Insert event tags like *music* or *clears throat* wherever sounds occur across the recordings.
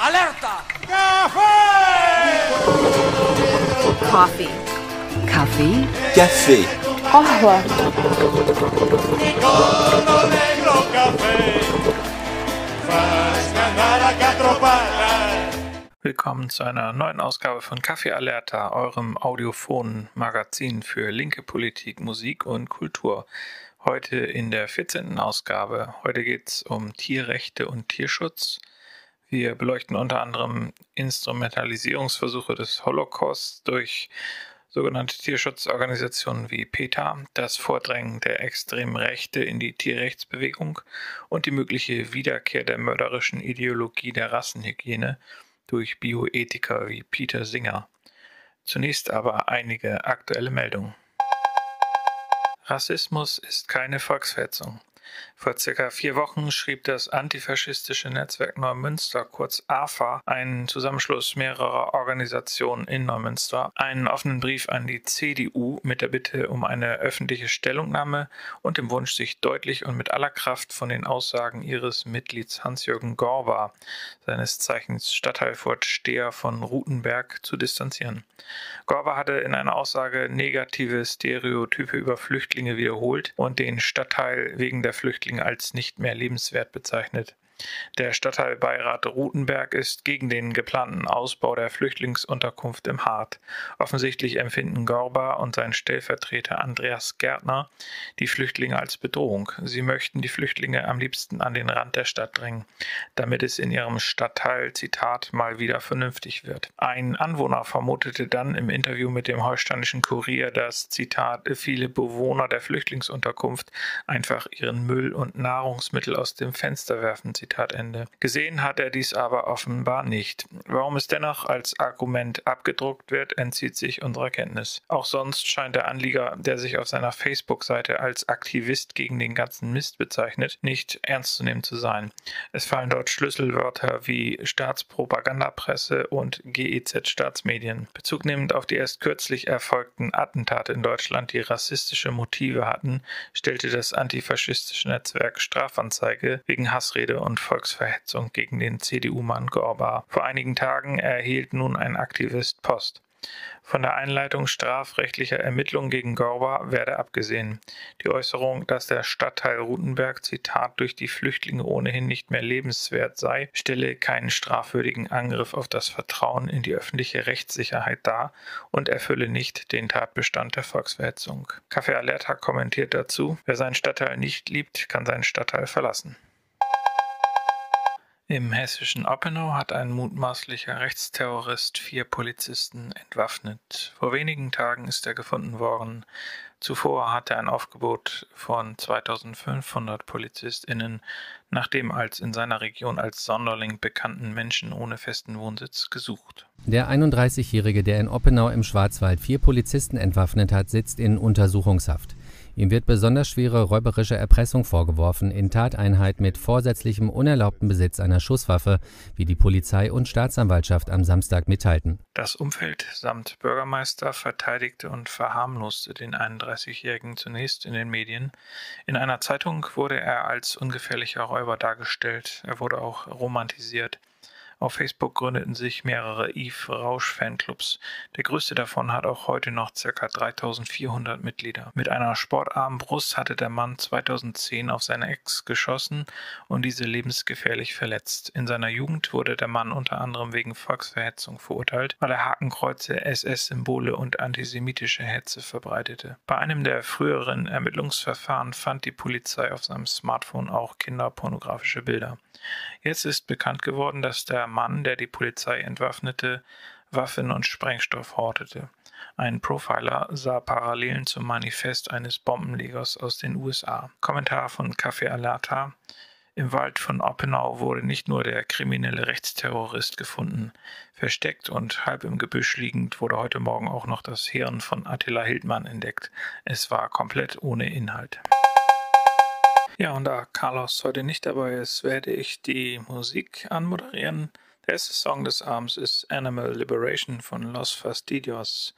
Alerta! Coffee. Kaffee? Café. Qahwa. negro café. Faz cantar a catropada. Willkommen zu einer neuen Ausgabe von Kaffee Alerta, eurem audiophonen Magazin für linke Politik, Musik und Kultur. Heute in der 14. Ausgabe. Heute geht es um Tierrechte und Tierschutz. Wir beleuchten unter anderem Instrumentalisierungsversuche des Holocaust durch sogenannte Tierschutzorganisationen wie PETA, das Vordrängen der extremen Rechte in die Tierrechtsbewegung und die mögliche Wiederkehr der mörderischen Ideologie der Rassenhygiene durch Bioethiker wie Peter Singer. Zunächst aber einige aktuelle Meldungen. Rassismus ist keine Volksverhetzung. Vor circa vier Wochen schrieb das antifaschistische Netzwerk Neumünster, kurz AFA, einen Zusammenschluss mehrerer Organisationen in Neumünster, einen offenen Brief an die CDU mit der Bitte um eine öffentliche Stellungnahme und dem Wunsch, sich deutlich und mit aller Kraft von den Aussagen ihres Mitglieds Hans-Jürgen Gorba, seines Zeichens Stadtteilvorsteher von Rutenberg, zu distanzieren. Gorba hatte in einer Aussage negative Stereotype über Flüchtlinge wiederholt und den Stadtteil wegen der Flüchtlinge als nicht mehr lebenswert bezeichnet. Der Stadtteilbeirat Rutenberg ist gegen den geplanten Ausbau der Flüchtlingsunterkunft im Hart. Offensichtlich empfinden Gorba und sein Stellvertreter Andreas Gärtner die Flüchtlinge als Bedrohung. Sie möchten die Flüchtlinge am liebsten an den Rand der Stadt drängen, damit es in ihrem Stadtteil, Zitat, mal wieder vernünftig wird. Ein Anwohner vermutete dann im Interview mit dem holsteinischen Kurier, dass, Zitat, viele Bewohner der Flüchtlingsunterkunft einfach ihren Müll und Nahrungsmittel aus dem Fenster werfen. Zitat Zitat Ende. Gesehen hat er dies aber offenbar nicht. Warum es dennoch als Argument abgedruckt wird, entzieht sich unserer Kenntnis. Auch sonst scheint der Anlieger, der sich auf seiner Facebook-Seite als Aktivist gegen den ganzen Mist bezeichnet, nicht ernst zu nehmen zu sein. Es fallen dort Schlüsselwörter wie Staatspropagandapresse und GEZ-Staatsmedien. Bezug nehmend auf die erst kürzlich erfolgten Attentate in Deutschland, die rassistische Motive hatten, stellte das antifaschistische Netzwerk Strafanzeige wegen Hassrede und Volksverhetzung gegen den CDU-Mann Gorba. Vor einigen Tagen erhielt nun ein Aktivist Post. Von der Einleitung strafrechtlicher Ermittlungen gegen Gorba werde abgesehen. Die Äußerung, dass der Stadtteil Rutenberg, Zitat, durch die Flüchtlinge ohnehin nicht mehr lebenswert sei, stelle keinen strafwürdigen Angriff auf das Vertrauen in die öffentliche Rechtssicherheit dar und erfülle nicht den Tatbestand der Volksverhetzung. Café Alerta kommentiert dazu, wer seinen Stadtteil nicht liebt, kann seinen Stadtteil verlassen. Im hessischen Oppenau hat ein mutmaßlicher Rechtsterrorist vier Polizisten entwaffnet. Vor wenigen Tagen ist er gefunden worden. Zuvor hatte er ein Aufgebot von 2500 PolizistInnen nach dem als in seiner Region als Sonderling bekannten Menschen ohne festen Wohnsitz gesucht. Der 31-Jährige, der in Oppenau im Schwarzwald vier Polizisten entwaffnet hat, sitzt in Untersuchungshaft. Ihm wird besonders schwere räuberische Erpressung vorgeworfen, in Tateinheit mit vorsätzlichem unerlaubten Besitz einer Schusswaffe, wie die Polizei und Staatsanwaltschaft am Samstag mitteilten. Das Umfeld samt Bürgermeister verteidigte und verharmloste den 31-Jährigen zunächst in den Medien. In einer Zeitung wurde er als ungefährlicher Räuber dargestellt. Er wurde auch romantisiert. Auf Facebook gründeten sich mehrere Eve Rausch Fanclubs. Der größte davon hat auch heute noch ca. 3400 Mitglieder. Mit einer sportarmen Brust hatte der Mann 2010 auf seine Ex geschossen und diese lebensgefährlich verletzt. In seiner Jugend wurde der Mann unter anderem wegen Volksverhetzung verurteilt, weil er Hakenkreuze, SS-Symbole und antisemitische Hetze verbreitete. Bei einem der früheren Ermittlungsverfahren fand die Polizei auf seinem Smartphone auch kinderpornografische Bilder. Jetzt ist bekannt geworden, dass der Mann, der die Polizei entwaffnete, Waffen und Sprengstoff hortete. Ein Profiler sah Parallelen zum Manifest eines Bombenlegers aus den USA. Kommentar von Café Alerta. Im Wald von Oppenau wurde nicht nur der kriminelle Rechtsterrorist gefunden. Versteckt und halb im Gebüsch liegend wurde heute Morgen auch noch das Hirn von Attila Hildmann entdeckt. Es war komplett ohne Inhalt. Ja, und da Carlos heute nicht dabei ist, werde ich die Musik anmoderieren. Der erste Song des Abends ist Animal Liberation von Los Fastidios.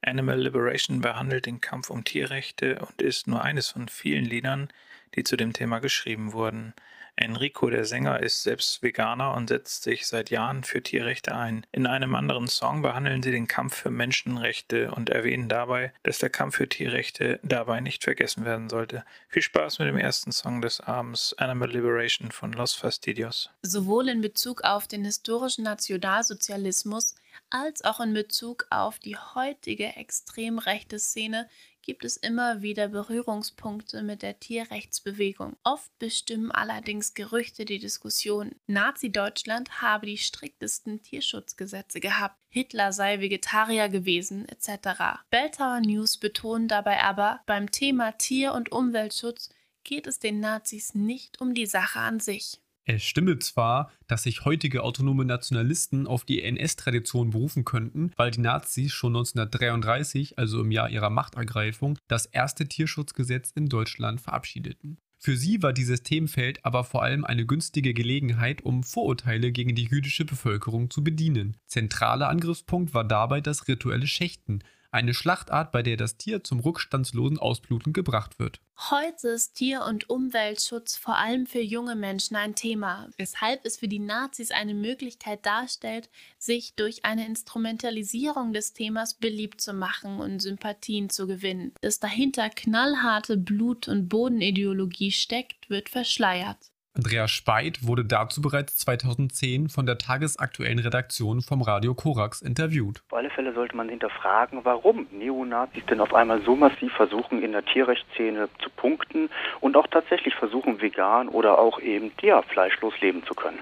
Animal Liberation behandelt den Kampf um Tierrechte und ist nur eines von vielen Liedern, die zu dem Thema geschrieben wurden. Enrico, der Sänger, ist selbst Veganer und setzt sich seit Jahren für Tierrechte ein. In einem anderen Song behandeln sie den Kampf für Menschenrechte und erwähnen dabei, dass der Kampf für Tierrechte dabei nicht vergessen werden sollte. Viel Spaß mit dem ersten Song des Abends, Animal Liberation von Los Fastidios. Sowohl in Bezug auf den historischen Nationalsozialismus als auch in Bezug auf die heutige extrem rechte Szene gibt es immer wieder Berührungspunkte mit der Tierrechtsbewegung. Oft bestimmen allerdings Gerüchte die Diskussion. Nazi-Deutschland habe die striktesten Tierschutzgesetze gehabt, Hitler sei Vegetarier gewesen, etc. Belltower News betonen dabei aber, beim Thema Tier- und Umweltschutz geht es den Nazis nicht um die Sache an sich. Es stimme zwar, dass sich heutige autonome Nationalisten auf die NS-Tradition berufen könnten, weil die Nazis schon 1933, also im Jahr ihrer Machtergreifung, das erste Tierschutzgesetz in Deutschland verabschiedeten. Für sie war dieses Themenfeld aber vor allem eine günstige Gelegenheit, um Vorurteile gegen die jüdische Bevölkerung zu bedienen. Zentraler Angriffspunkt war dabei das rituelle Schächten, eine Schlachtart, bei der das Tier zum rückstandslosen Ausbluten gebracht wird. Heute ist Tier- und Umweltschutz vor allem für junge Menschen ein Thema, weshalb es für die Nazis eine Möglichkeit darstellt, sich durch eine Instrumentalisierung des Themas beliebt zu machen und Sympathien zu gewinnen. Dass dahinter knallharte Blut- und Bodenideologie steckt, wird verschleiert. Andreas Speit wurde dazu bereits 2010 von der tagesaktuellen Redaktion vom Radio Korax interviewt. Auf alle Fälle sollte man hinterfragen, warum Neonazis denn auf einmal so massiv versuchen, in der Tierrechtsszene zu punkten und auch tatsächlich versuchen, vegan oder auch eben ja, fleischlos leben zu können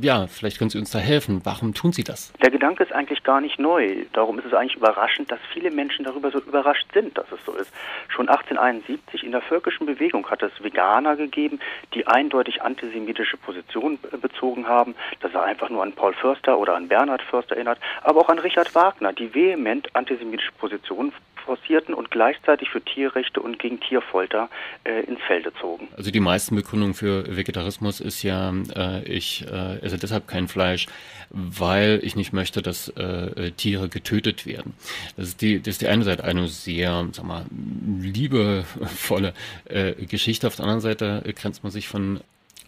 ja, vielleicht können Sie uns da helfen. Warum tun Sie das? Der Gedanke ist eigentlich gar nicht neu. Darum ist es eigentlich überraschend, dass viele Menschen darüber so überrascht sind, dass es so ist. Schon 1871 in der völkischen Bewegung hat es Veganer gegeben, die eindeutig antisemitische Positionen bezogen haben. Das war einfach nur an Paul Förster oder an Bernhard Förster erinnert, aber auch an Richard Wagner, die vehement antisemitische Positionen forcierten und gleichzeitig für Tierrechte und gegen Tierfolter äh, ins Felde zogen. Also die meisten Begründungen für Vegetarismus ist ja, äh, ich äh, esse deshalb kein Fleisch, weil ich nicht möchte, dass äh, Tiere getötet werden. Das ist die, das ist die eine Seite eine sehr, sag mal, liebevolle äh, Geschichte. Auf der anderen Seite grenzt man sich von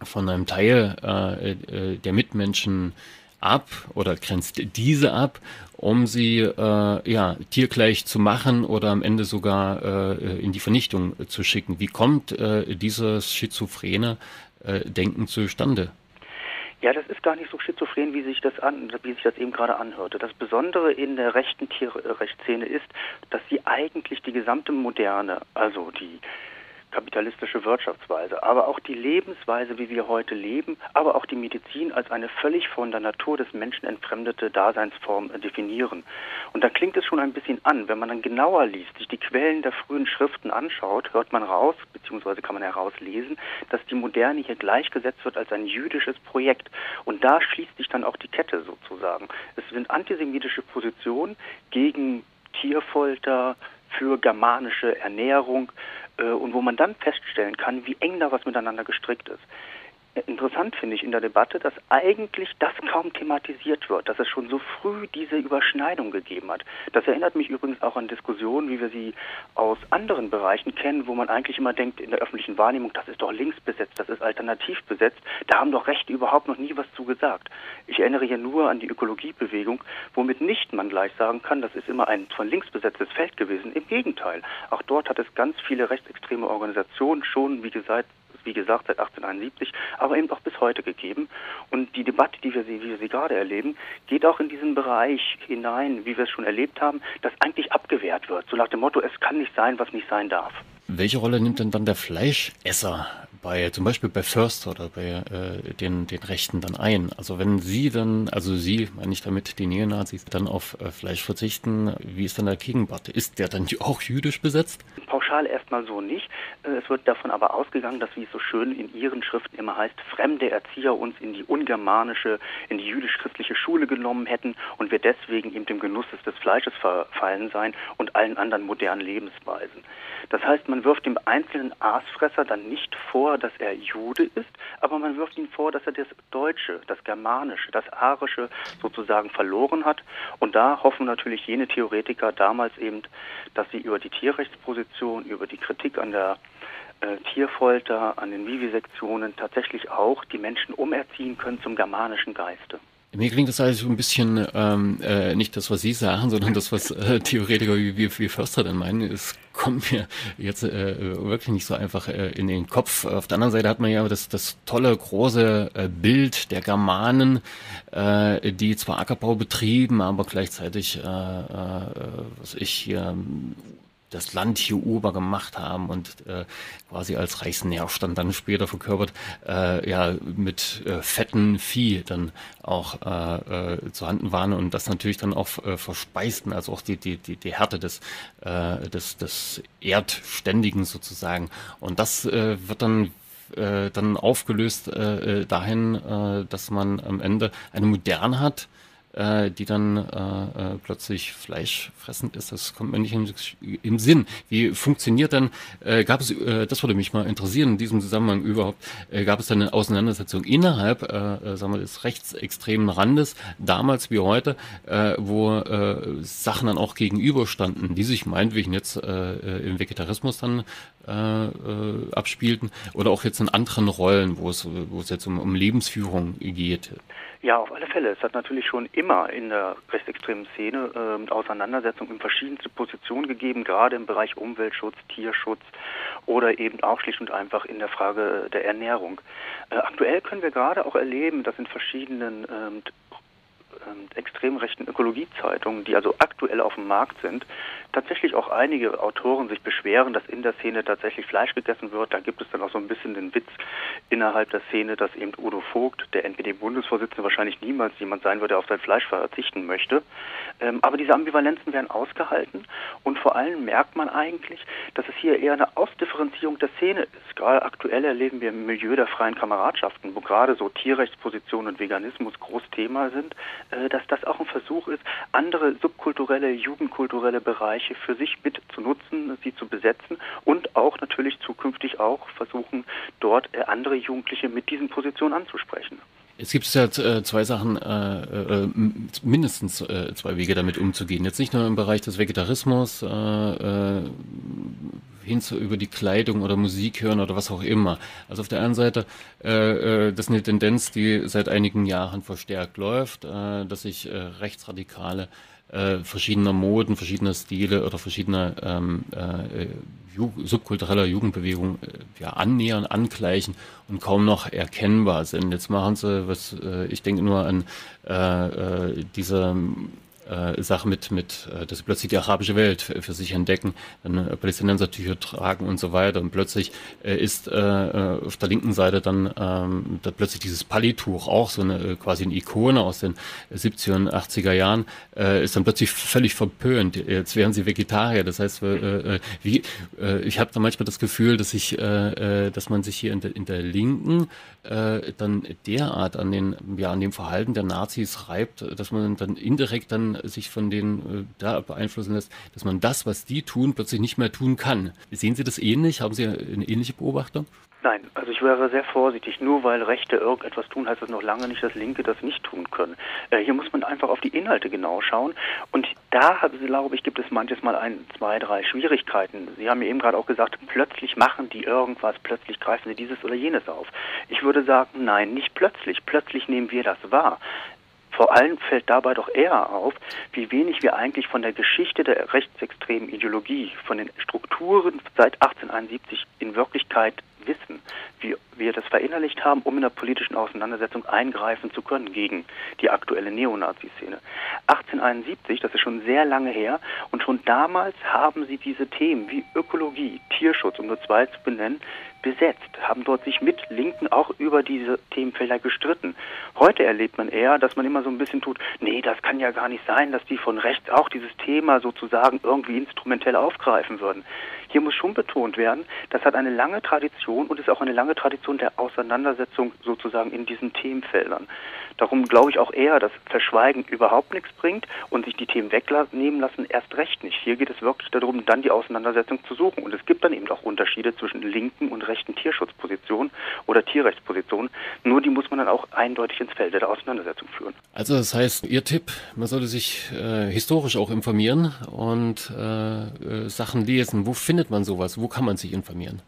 von einem Teil äh, äh, der Mitmenschen ab oder grenzt diese ab, um sie äh, ja, tiergleich zu machen oder am Ende sogar äh, in die Vernichtung zu schicken. Wie kommt äh, dieses schizophrene äh, Denken zustande? Ja, das ist gar nicht so schizophren, wie sich das an, wie sich das eben gerade anhörte. Das Besondere in der rechten Tierrechtsszene ist, dass sie eigentlich die gesamte Moderne, also die kapitalistische Wirtschaftsweise, aber auch die Lebensweise, wie wir heute leben, aber auch die Medizin als eine völlig von der Natur des Menschen entfremdete Daseinsform definieren. Und da klingt es schon ein bisschen an. Wenn man dann genauer liest, sich die Quellen der frühen Schriften anschaut, hört man raus, beziehungsweise kann man herauslesen, dass die Moderne hier gleichgesetzt wird als ein jüdisches Projekt. Und da schließt sich dann auch die Kette sozusagen. Es sind antisemitische Positionen gegen Tierfolter, für germanische Ernährung, äh, und wo man dann feststellen kann, wie eng da was miteinander gestrickt ist. Interessant finde ich in der Debatte, dass eigentlich das kaum thematisiert wird, dass es schon so früh diese Überschneidung gegeben hat. Das erinnert mich übrigens auch an Diskussionen, wie wir sie aus anderen Bereichen kennen, wo man eigentlich immer denkt in der öffentlichen Wahrnehmung, das ist doch links besetzt, das ist alternativ besetzt. Da haben doch Rechte überhaupt noch nie was zu gesagt. Ich erinnere hier nur an die Ökologiebewegung, womit nicht man gleich sagen kann, das ist immer ein von links besetztes Feld gewesen. Im Gegenteil. Auch dort hat es ganz viele rechtsextreme Organisationen schon, wie gesagt, wie gesagt, seit 1871, aber eben auch bis heute gegeben. Und die Debatte, die wir, wie wir sie gerade erleben, geht auch in diesen Bereich hinein, wie wir es schon erlebt haben, dass eigentlich abgewehrt wird. So nach dem Motto, es kann nicht sein, was nicht sein darf. Welche Rolle nimmt denn dann der Fleischesser bei zum Beispiel bei Förster oder bei äh, den, den Rechten dann ein? Also wenn Sie dann, also Sie, meine ich damit die Neonazis, dann auf äh, Fleisch verzichten, wie ist dann der Gegenwart? Ist der dann *laughs* auch jüdisch besetzt? Pauschal erstmal so nicht. Äh, es wird davon aber ausgegangen, dass, wie es so schön in Ihren Schriften immer heißt, fremde Erzieher uns in die ungermanische, in die jüdisch-christliche Schule genommen hätten und wir deswegen eben dem Genuss des Fleisches verfallen seien und allen anderen modernen Lebensweisen. Das heißt, man wirft dem einzelnen Aasfresser dann nicht vor, dass er Jude ist, aber man wirft ihm vor, dass er das Deutsche, das Germanische, das Arische sozusagen verloren hat. Und da hoffen natürlich jene Theoretiker damals eben, dass sie über die Tierrechtsposition, über die Kritik an der äh, Tierfolter, an den Vivisektionen tatsächlich auch die Menschen umerziehen können zum germanischen Geiste. Mir klingt das alles so ein bisschen ähm, äh, nicht das, was Sie sagen, sondern das, was äh, Theoretiker wie, wie, wie Förster dann meinen. Es kommt mir jetzt äh, wirklich nicht so einfach äh, in den Kopf. Auf der anderen Seite hat man ja das, das tolle große äh, Bild der Germanen, äh, die zwar Ackerbau betrieben, aber gleichzeitig, äh, äh, was ich hier das Land hier Uber gemacht haben und äh, quasi als Reichsnährstand dann später verkörpert, äh, ja, mit äh, fetten Vieh dann auch äh, äh, zu handen waren und das natürlich dann auch äh, verspeisten, also auch die, die, die, die Härte des, äh, des, des Erdständigen sozusagen. Und das äh, wird dann äh, dann aufgelöst äh, äh dahin, äh, dass man am Ende eine Moderne hat, äh, die dann äh, äh, plötzlich fleischfressend ist. Das kommt mir nicht in, im Sinn. Wie funktioniert dann, äh, gab es, äh, das würde mich mal interessieren in diesem Zusammenhang überhaupt, äh, gab es dann eine Auseinandersetzung innerhalb, äh, äh, sagen wir, des rechtsextremen Randes, damals wie heute, äh, wo äh, Sachen dann auch gegenüberstanden, die sich meinetwegen jetzt äh, äh im Vegetarismus dann äh, äh, abspielten oder auch jetzt in anderen Rollen, wo es, wo es jetzt um, um Lebensführung geht. Ja, auf alle Fälle. Es hat natürlich schon immer in der rechtsextremen Szene äh, Auseinandersetzungen in verschiedenste Positionen gegeben, gerade im Bereich Umweltschutz, Tierschutz oder eben auch schlicht und einfach in der Frage der Ernährung. Äh, aktuell können wir gerade auch erleben, dass in verschiedenen ähm, ähm, extrem rechten Ökologiezeitungen, die also aktuell auf dem Markt sind, tatsächlich auch einige Autoren sich beschweren, dass in der Szene tatsächlich Fleisch gegessen wird. Da gibt es dann auch so ein bisschen den Witz innerhalb der Szene, dass eben Udo Vogt, der NPD-Bundesvorsitzende, wahrscheinlich niemals jemand sein wird, der auf sein Fleisch verzichten möchte. Ähm, aber diese Ambivalenzen werden ausgehalten und vor allem merkt man eigentlich, dass es hier eher eine Ausdifferenzierung der Szene ist. Gerade aktuell erleben wir im Milieu der freien Kameradschaften, wo gerade so Tierrechtspositionen und Veganismus groß Thema sind, äh, dass das auch ein Versuch ist, andere subkulturelle, jugendkulturelle Bereiche für sich mit zu nutzen, sie zu besetzen und auch natürlich zukünftig auch versuchen, dort äh, andere Jugendliche mit diesen Positionen anzusprechen. Es gibt ja äh, zwei Sachen, äh, mindestens zwei Wege damit umzugehen. Jetzt nicht nur im Bereich des Vegetarismus, hin zu über die Kleidung oder Musik hören oder was auch immer. Also auf der einen Seite, das ist eine Tendenz, die seit einigen Jahren verstärkt läuft, dass sich Rechtsradikale äh, verschiedener Moden, verschiedener Stile oder verschiedener ähm, äh, Ju subkultureller Jugendbewegung äh, ja, annähern, angleichen und kaum noch erkennbar sind. Jetzt machen sie, was äh, ich denke nur an äh, äh, diese äh, Sache mit, mit äh, dass sie plötzlich die arabische Welt für, für sich entdecken, dann äh, Palästinensertücher tragen und so weiter. Und plötzlich äh, ist äh, äh, auf der linken Seite dann ähm, da plötzlich dieses Palituch, auch so eine quasi eine Ikone aus den 70er und 80er Jahren, äh, ist dann plötzlich völlig verpönt. Jetzt wären sie Vegetarier. Das heißt, äh, wie, äh, ich habe da manchmal das Gefühl, dass ich, äh, dass man sich hier in der, in der Linken äh, dann derart an den, ja, an dem Verhalten der Nazis reibt, dass man dann indirekt dann sich von denen äh, da beeinflussen lässt, dass man das, was die tun, plötzlich nicht mehr tun kann. Sehen Sie das ähnlich? Haben Sie eine ähnliche Beobachtung? Nein, also ich wäre sehr vorsichtig. Nur weil Rechte irgendetwas tun, heißt das noch lange nicht, dass Linke das nicht tun können. Äh, hier muss man einfach auf die Inhalte genau schauen. Und da, glaube ich, gibt es manches Mal ein, zwei, drei Schwierigkeiten. Sie haben ja eben gerade auch gesagt, plötzlich machen die irgendwas, plötzlich greifen sie dieses oder jenes auf. Ich würde sagen, nein, nicht plötzlich. Plötzlich nehmen wir das wahr. Vor allem fällt dabei doch eher auf, wie wenig wir eigentlich von der Geschichte der rechtsextremen Ideologie, von den Strukturen seit 1871 in Wirklichkeit wissen, wie wir das verinnerlicht haben, um in der politischen Auseinandersetzung eingreifen zu können gegen die aktuelle Neonazi-Szene. 1871, das ist schon sehr lange her, und schon damals haben sie diese Themen wie Ökologie, Tierschutz, um nur zwei zu benennen, besetzt, haben dort sich mit Linken auch über diese Themenfelder gestritten. Heute erlebt man eher, dass man immer so ein bisschen tut, nee, das kann ja gar nicht sein, dass die von rechts auch dieses Thema sozusagen irgendwie instrumentell aufgreifen würden. Hier muss schon betont werden, das hat eine lange Tradition und ist auch eine lange Tradition der Auseinandersetzung sozusagen in diesen Themenfeldern. Darum glaube ich auch eher, dass Verschweigen überhaupt nichts bringt und sich die Themen wegnehmen lassen erst recht nicht. Hier geht es wirklich darum, dann die Auseinandersetzung zu suchen. Und es gibt dann eben auch Unterschiede zwischen linken und rechten Tierschutzpositionen oder Tierrechtspositionen. Nur die muss man dann auch eindeutig ins Feld der Auseinandersetzung führen. Also das heißt, Ihr Tipp, man sollte sich äh, historisch auch informieren und äh, äh Sachen lesen. Wo findet man sowas? Wo kann man sich informieren?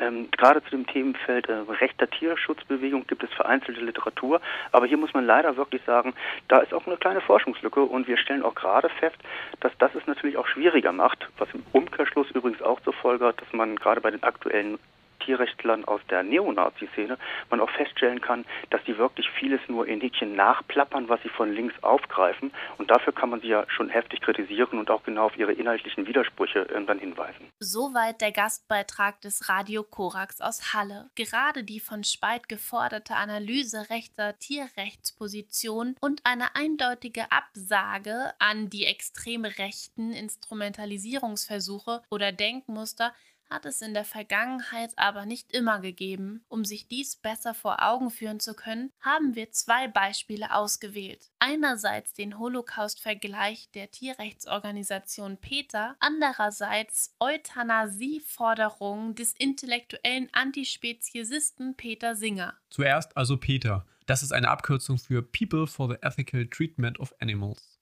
Ähm, gerade zu dem Themenfeld äh, rechter Tierschutzbewegung gibt es vereinzelte Literatur, aber hier muss man leider wirklich sagen, da ist auch eine kleine Forschungslücke und wir stellen auch gerade fest, dass das es natürlich auch schwieriger macht, was im Umkehrschluss übrigens auch zur Folge hat, dass man gerade bei den aktuellen Tierrechtlern aus der Neonazi-Szene man auch feststellen kann, dass die wirklich vieles nur in Häkchen nachplappern, was sie von links aufgreifen. Und dafür kann man sie ja schon heftig kritisieren und auch genau auf ihre inhaltlichen Widersprüche äh, dann hinweisen. Soweit der Gastbeitrag des Radio Korax aus Halle. Gerade die von Speit geforderte Analyse rechter Tierrechtsposition und eine eindeutige Absage an die extrem rechten Instrumentalisierungsversuche oder Denkmuster hat es in der Vergangenheit aber nicht immer gegeben. Um sich dies besser vor Augen führen zu können, haben wir zwei Beispiele ausgewählt. Einerseits den Holocaust-Vergleich der Tierrechtsorganisation PETA, andererseits Euthanasie-Forderungen des intellektuellen Antispeziesisten Peter Singer. Zuerst also PETA. Das ist eine Abkürzung für People for the Ethical Treatment of Animals.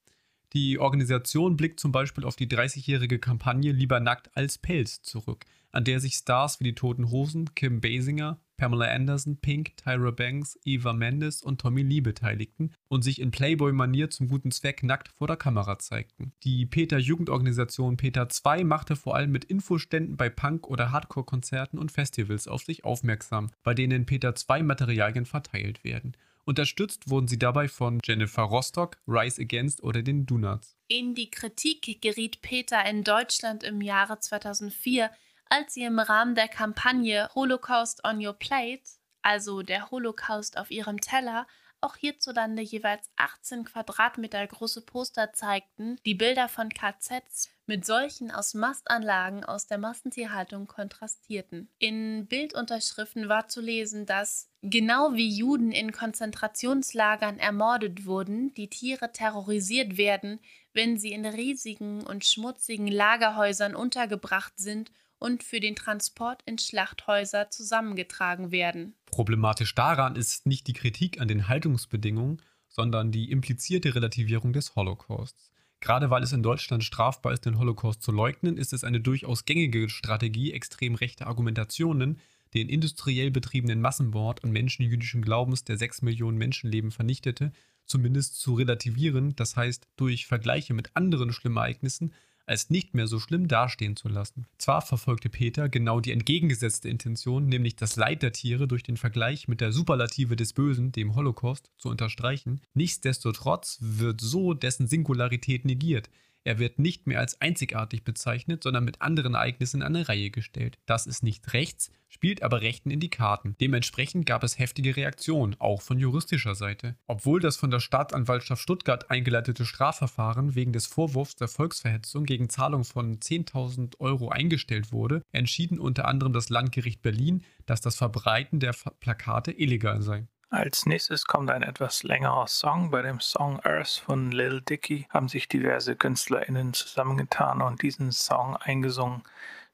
Die Organisation blickt zum Beispiel auf die 30-jährige Kampagne Lieber nackt als Pelz zurück, an der sich Stars wie die Toten Hosen, Kim Basinger, Pamela Anderson, Pink, Tyra Banks, Eva Mendes und Tommy Lee beteiligten und sich in Playboy-Manier zum guten Zweck nackt vor der Kamera zeigten. Die Peter-Jugendorganisation Peter 2 machte vor allem mit Infoständen bei Punk- oder Hardcore-Konzerten und Festivals auf sich aufmerksam, bei denen Peter 2 Materialien verteilt werden. Unterstützt wurden sie dabei von Jennifer Rostock, Rise Against oder den Donuts. In die Kritik geriet Peter in Deutschland im Jahre 2004, als sie im Rahmen der Kampagne Holocaust on Your Plate, also der Holocaust auf ihrem Teller, auch hierzulande jeweils 18 Quadratmeter große Poster zeigten, die Bilder von KZs mit solchen aus Mastanlagen aus der Massentierhaltung kontrastierten. In Bildunterschriften war zu lesen, dass genau wie Juden in Konzentrationslagern ermordet wurden, die Tiere terrorisiert werden, wenn sie in riesigen und schmutzigen Lagerhäusern untergebracht sind und für den Transport in Schlachthäuser zusammengetragen werden. Problematisch daran ist nicht die Kritik an den Haltungsbedingungen, sondern die implizierte Relativierung des Holocausts. Gerade weil es in Deutschland strafbar ist, den Holocaust zu leugnen, ist es eine durchaus gängige Strategie extrem rechter Argumentationen, den industriell betriebenen Massenmord an Menschen jüdischen Glaubens, der sechs Millionen Menschenleben vernichtete, zumindest zu relativieren, das heißt durch Vergleiche mit anderen schlimmen Ereignissen als nicht mehr so schlimm dastehen zu lassen. Zwar verfolgte Peter genau die entgegengesetzte Intention, nämlich das Leid der Tiere durch den Vergleich mit der Superlative des Bösen, dem Holocaust, zu unterstreichen, nichtsdestotrotz wird so dessen Singularität negiert, er wird nicht mehr als einzigartig bezeichnet, sondern mit anderen Ereignissen in eine Reihe gestellt. Das ist nicht rechts, spielt aber Rechten in die Karten. Dementsprechend gab es heftige Reaktionen, auch von juristischer Seite. Obwohl das von der Staatsanwaltschaft Stuttgart eingeleitete Strafverfahren wegen des Vorwurfs der Volksverhetzung gegen Zahlung von 10.000 Euro eingestellt wurde, entschieden unter anderem das Landgericht Berlin, dass das Verbreiten der Plakate illegal sei. Als nächstes kommt ein etwas längerer Song. Bei dem Song Earth von Lil Dicky haben sich diverse KünstlerInnen zusammengetan und diesen Song eingesungen.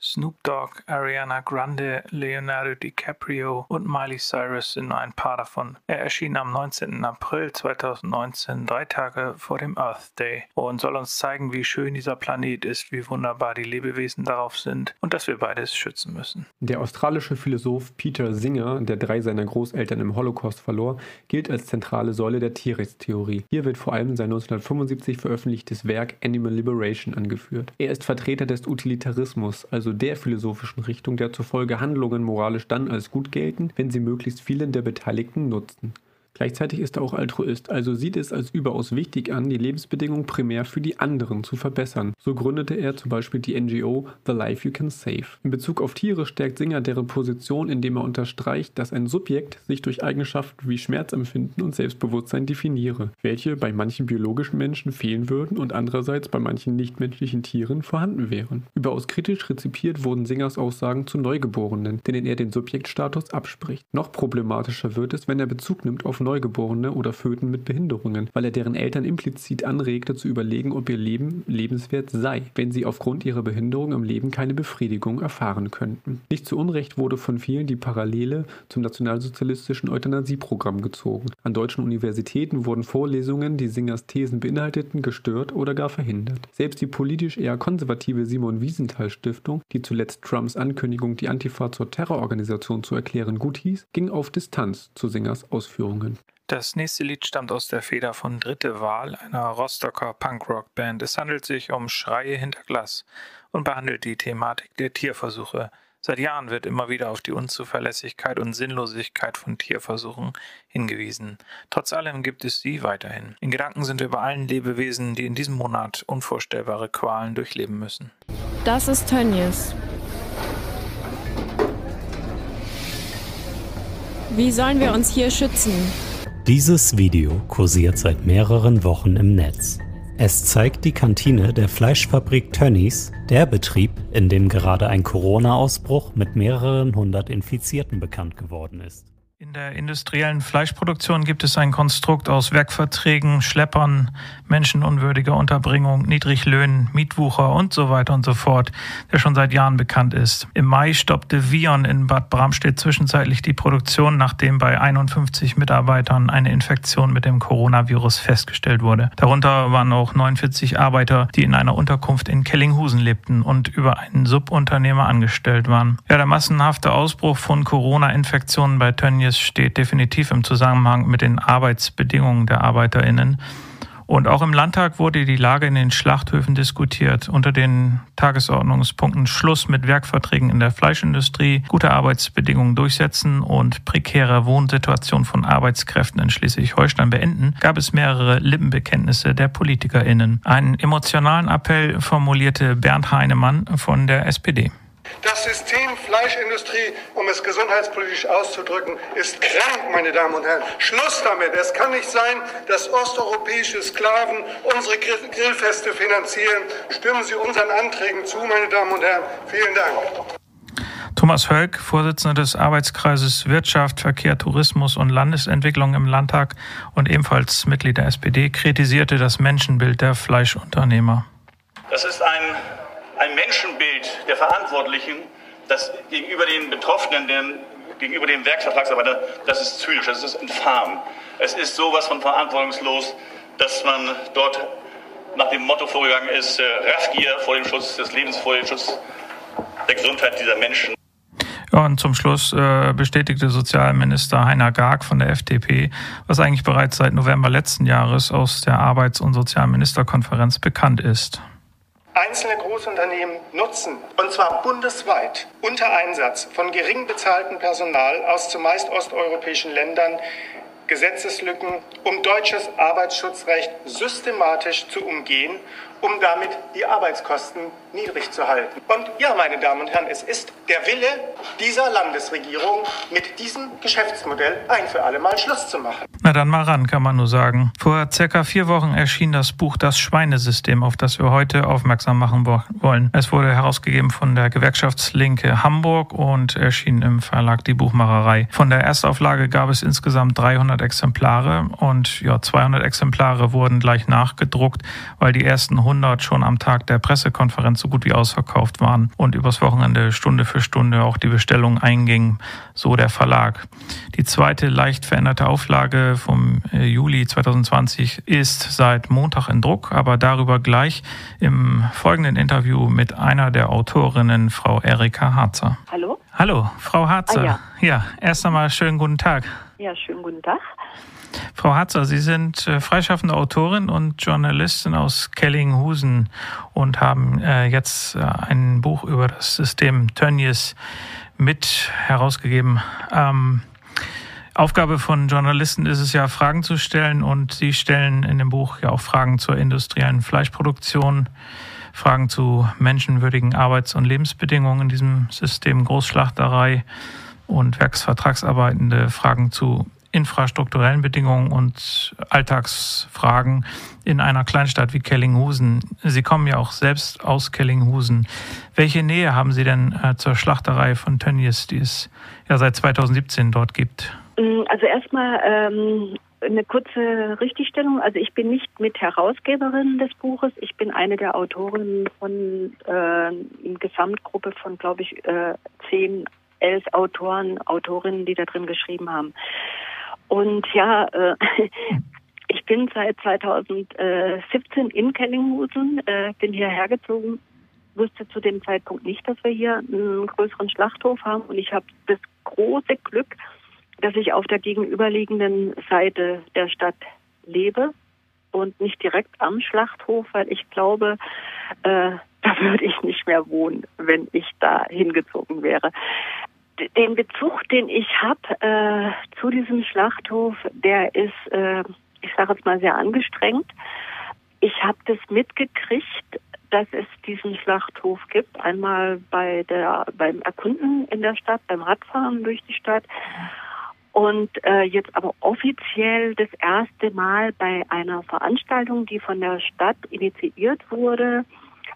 Snoop Dogg, Ariana Grande, Leonardo DiCaprio und Miley Cyrus sind nur ein paar davon. Er erschien am 19. April 2019, drei Tage vor dem Earth Day, und soll uns zeigen, wie schön dieser Planet ist, wie wunderbar die Lebewesen darauf sind und dass wir beides schützen müssen. Der australische Philosoph Peter Singer, der drei seiner Großeltern im Holocaust verlor, gilt als zentrale Säule der Tierrechtstheorie. Hier wird vor allem sein 1975 veröffentlichtes Werk Animal Liberation angeführt. Er ist Vertreter des Utilitarismus, also der philosophischen Richtung, der zufolge Handlungen moralisch dann als gut gelten, wenn sie möglichst vielen der Beteiligten nutzen. Gleichzeitig ist er auch Altruist, also sieht es als überaus wichtig an, die Lebensbedingungen primär für die anderen zu verbessern. So gründete er zum Beispiel die NGO The Life You Can Save. In Bezug auf Tiere stärkt Singer deren Position, indem er unterstreicht, dass ein Subjekt sich durch Eigenschaften wie Schmerzempfinden und Selbstbewusstsein definiere, welche bei manchen biologischen Menschen fehlen würden und andererseits bei manchen nichtmenschlichen Tieren vorhanden wären. Überaus kritisch rezipiert wurden Singers Aussagen zu Neugeborenen, denen er den Subjektstatus abspricht. Noch problematischer wird es, wenn er Bezug nimmt auf Neugeborene oder Föten mit Behinderungen, weil er deren Eltern implizit anregte zu überlegen, ob ihr Leben lebenswert sei, wenn sie aufgrund ihrer Behinderung im Leben keine Befriedigung erfahren könnten. Nicht zu Unrecht wurde von vielen die Parallele zum nationalsozialistischen Euthanasieprogramm gezogen. An deutschen Universitäten wurden Vorlesungen, die Singers Thesen beinhalteten, gestört oder gar verhindert. Selbst die politisch eher konservative Simon Wiesenthal Stiftung, die zuletzt Trumps Ankündigung, die Antifa zur Terrororganisation zu erklären, gut hieß, ging auf Distanz zu Singers Ausführungen. Das nächste Lied stammt aus der Feder von Dritte Wahl, einer Rostocker Punkrock-Band. Es handelt sich um Schreie hinter Glas und behandelt die Thematik der Tierversuche. Seit Jahren wird immer wieder auf die Unzuverlässigkeit und Sinnlosigkeit von Tierversuchen hingewiesen. Trotz allem gibt es sie weiterhin. In Gedanken sind wir bei allen Lebewesen, die in diesem Monat unvorstellbare Qualen durchleben müssen. Das ist Tönnies. Wie sollen wir uns hier schützen? Dieses Video kursiert seit mehreren Wochen im Netz. Es zeigt die Kantine der Fleischfabrik Tönnies, der Betrieb, in dem gerade ein Corona-Ausbruch mit mehreren hundert Infizierten bekannt geworden ist. In der industriellen Fleischproduktion gibt es ein Konstrukt aus Werkverträgen, Schleppern, menschenunwürdiger Unterbringung, Niedriglöhnen, Mietwucher und so weiter und so fort, der schon seit Jahren bekannt ist. Im Mai stoppte Vion in Bad Bramstedt zwischenzeitlich die Produktion, nachdem bei 51 Mitarbeitern eine Infektion mit dem Coronavirus festgestellt wurde. Darunter waren auch 49 Arbeiter, die in einer Unterkunft in Kellinghusen lebten und über einen Subunternehmer angestellt waren. Ja, der massenhafte Ausbruch von Corona-Infektionen bei Tönnies es steht definitiv im Zusammenhang mit den Arbeitsbedingungen der Arbeiterinnen. Und auch im Landtag wurde die Lage in den Schlachthöfen diskutiert. Unter den Tagesordnungspunkten Schluss mit Werkverträgen in der Fleischindustrie, gute Arbeitsbedingungen durchsetzen und prekäre Wohnsituation von Arbeitskräften in Schleswig-Holstein beenden, gab es mehrere Lippenbekenntnisse der PolitikerInnen. Einen emotionalen Appell formulierte Bernd Heinemann von der SPD. Das System Fleischindustrie, um es gesundheitspolitisch auszudrücken, ist krank, meine Damen und Herren. Schluss damit. Es kann nicht sein, dass osteuropäische Sklaven unsere Grillfeste finanzieren. Stimmen Sie unseren Anträgen zu, meine Damen und Herren. Vielen Dank. Thomas Hölk, Vorsitzender des Arbeitskreises Wirtschaft, Verkehr, Tourismus und Landesentwicklung im Landtag und ebenfalls Mitglied der SPD, kritisierte das Menschenbild der Fleischunternehmer. Das ist ein ein Menschenbild der Verantwortlichen, das gegenüber den Betroffenen, den, gegenüber den Werksvertragsarbeitern, das ist zynisch, das ist infam. Es ist sowas von verantwortungslos, dass man dort nach dem Motto vorgegangen ist, äh, Raffgier vor dem Schutz des Lebens, vor dem Schutz der Gesundheit dieser Menschen. Und zum Schluss äh, bestätigte Sozialminister Heiner Garg von der FDP, was eigentlich bereits seit November letzten Jahres aus der Arbeits- und Sozialministerkonferenz bekannt ist einzelne Großunternehmen nutzen, und zwar bundesweit, unter Einsatz von gering bezahltem Personal aus zumeist osteuropäischen Ländern, Gesetzeslücken, um deutsches Arbeitsschutzrecht systematisch zu umgehen um damit die Arbeitskosten niedrig zu halten. Und ja, meine Damen und Herren, es ist der Wille dieser Landesregierung, mit diesem Geschäftsmodell ein für alle Mal Schluss zu machen. Na dann mal ran, kann man nur sagen. Vor circa vier Wochen erschien das Buch Das Schweinesystem, auf das wir heute aufmerksam machen wollen. Es wurde herausgegeben von der Gewerkschaftslinke Hamburg und erschien im Verlag Die Buchmacherei. Von der Erstauflage gab es insgesamt 300 Exemplare und ja, 200 Exemplare wurden gleich nachgedruckt, weil die ersten 100 100 schon am Tag der Pressekonferenz so gut wie ausverkauft waren und übers Wochenende Stunde für Stunde auch die Bestellung einging, so der Verlag. Die zweite leicht veränderte Auflage vom äh, Juli 2020 ist seit Montag in Druck, aber darüber gleich im folgenden Interview mit einer der Autorinnen, Frau Erika Harzer. Hallo? Hallo, Frau Harzer. Ah, ja. ja, erst einmal schönen guten Tag. Ja, schönen guten Tag. Frau Hatzer, Sie sind äh, freischaffende Autorin und Journalistin aus Kellinghusen und haben äh, jetzt äh, ein Buch über das System Tönnies mit herausgegeben. Ähm, Aufgabe von Journalisten ist es ja, Fragen zu stellen und Sie stellen in dem Buch ja auch Fragen zur industriellen Fleischproduktion, Fragen zu menschenwürdigen Arbeits- und Lebensbedingungen in diesem System Großschlachterei und Werksvertragsarbeitende, Fragen zu infrastrukturellen Bedingungen und Alltagsfragen in einer Kleinstadt wie Kellinghusen. Sie kommen ja auch selbst aus Kellinghusen. Welche Nähe haben Sie denn äh, zur Schlachterei von Tönnies, die es ja seit 2017 dort gibt? Mm, Also erstmal ähm, eine kurze Richtigstellung. Also ich bin nicht mit Herausgeberin des Buches. Ich bin eine der Autorinnen von äh, einer Gesamtgruppe von, glaube ich, äh, zehn, elf Autoren, Autorinnen, die da drin geschrieben haben. Und ja, äh, *laughs* ich bin seit 2017 in Kellinghusen, äh, bin hierher gezogen, wusste zu dem Zeitpunkt nicht, dass wir hier einen größeren Schlachthof haben. Und ich habe das große Glück, dass ich auf der gegenüberliegenden Seite der Stadt lebe und nicht direkt am Schlachthof, weil ich glaube, äh, *laughs* da würde ich nicht mehr wohnen, wenn ich da hingezogen wäre. Den Bezug, den ich habe äh, zu diesem Schlachthof, der ist, äh, ich sage jetzt mal, sehr angestrengt. Ich habe das mitgekriegt, dass es diesen Schlachthof gibt. Einmal bei der, beim Erkunden in der Stadt, beim Radfahren durch die Stadt. Und äh, jetzt aber offiziell das erste Mal bei einer Veranstaltung, die von der Stadt initiiert wurde,